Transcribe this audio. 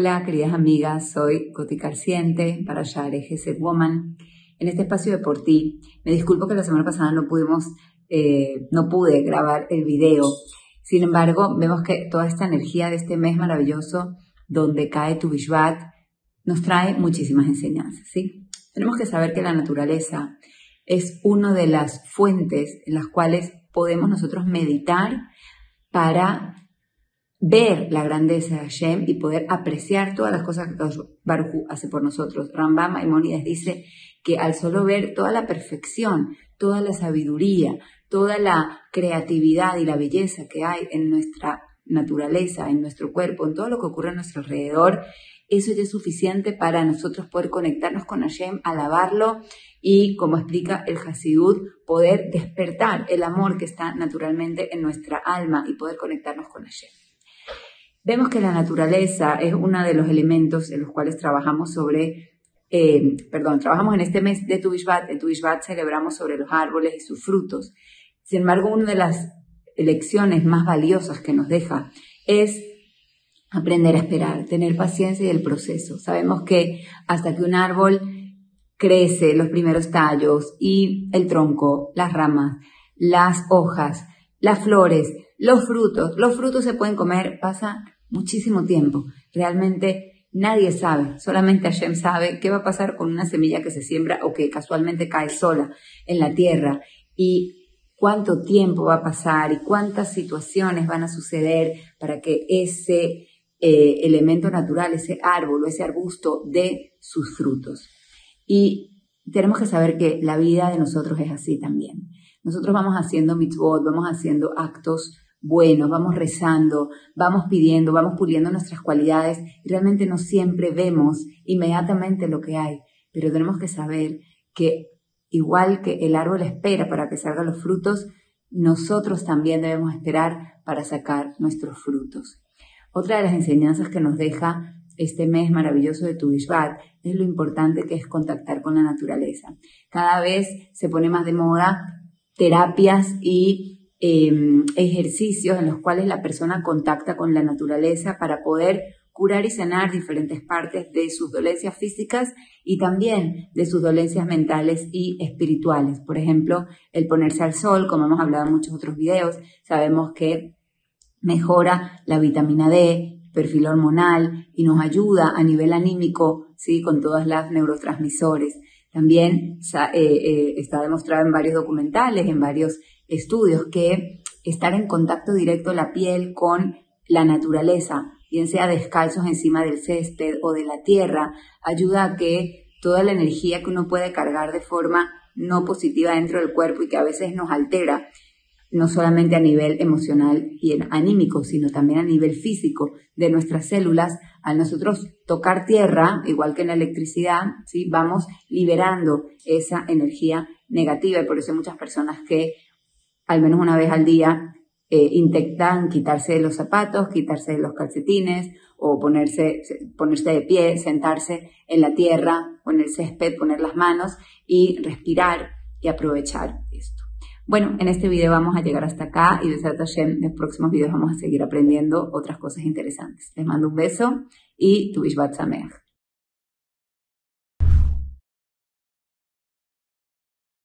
Hola, queridas amigas, soy Coti Carciente para Share Gesed Woman. En este espacio de por ti, me disculpo que la semana pasada no pudimos, eh, no pude grabar el video. Sin embargo, vemos que toda esta energía de este mes maravilloso, donde cae tu Bishvat, nos trae muchísimas enseñanzas, ¿sí? Tenemos que saber que la naturaleza es una de las fuentes en las cuales podemos nosotros meditar para ver la grandeza de Hashem y poder apreciar todas las cosas que Baruch hace por nosotros. Rambam Maimonides dice que al solo ver toda la perfección, toda la sabiduría, toda la creatividad y la belleza que hay en nuestra naturaleza, en nuestro cuerpo, en todo lo que ocurre a nuestro alrededor, eso ya es suficiente para nosotros poder conectarnos con Hashem, alabarlo y, como explica el Hasidut, poder despertar el amor que está naturalmente en nuestra alma y poder conectarnos con Hashem. Vemos que la naturaleza es uno de los elementos en los cuales trabajamos sobre, eh, perdón, trabajamos en este mes de Tu En Tu celebramos sobre los árboles y sus frutos. Sin embargo, una de las lecciones más valiosas que nos deja es aprender a esperar, tener paciencia y el proceso. Sabemos que hasta que un árbol crece, los primeros tallos y el tronco, las ramas, las hojas, las flores, los frutos, los frutos se pueden comer, pasa muchísimo tiempo. Realmente nadie sabe, solamente Hashem sabe qué va a pasar con una semilla que se siembra o que casualmente cae sola en la tierra y cuánto tiempo va a pasar y cuántas situaciones van a suceder para que ese eh, elemento natural, ese árbol o ese arbusto dé sus frutos. Y tenemos que saber que la vida de nosotros es así también. Nosotros vamos haciendo mitzvot, vamos haciendo actos buenos, vamos rezando, vamos pidiendo, vamos puliendo nuestras cualidades y realmente no siempre vemos inmediatamente lo que hay, pero tenemos que saber que igual que el árbol espera para que salgan los frutos, nosotros también debemos esperar para sacar nuestros frutos. Otra de las enseñanzas que nos deja este mes maravilloso de tu es lo importante que es contactar con la naturaleza. Cada vez se pone más de moda terapias y Em, ejercicios en los cuales la persona contacta con la naturaleza para poder curar y sanar diferentes partes de sus dolencias físicas y también de sus dolencias mentales y espirituales. Por ejemplo, el ponerse al sol, como hemos hablado en muchos otros videos, sabemos que mejora la vitamina D, perfil hormonal y nos ayuda a nivel anímico, ¿sí? con todas las neurotransmisores. También eh, eh, está demostrado en varios documentales, en varios estudios que estar en contacto directo la piel con la naturaleza, bien sea descalzos encima del césped o de la tierra, ayuda a que toda la energía que uno puede cargar de forma no positiva dentro del cuerpo y que a veces nos altera, no solamente a nivel emocional y anímico, sino también a nivel físico de nuestras células, al nosotros tocar tierra, igual que en la electricidad, ¿sí? vamos liberando esa energía negativa y por eso hay muchas personas que al menos una vez al día eh, intentan quitarse los zapatos, quitarse los calcetines o ponerse, ponerse de pie, sentarse en la tierra o en el césped, poner las manos y respirar y aprovechar esto. Bueno, en este video vamos a llegar hasta acá y de Hashem, en los próximos videos vamos a seguir aprendiendo otras cosas interesantes. Les mando un beso y tu Bishvat Sameach.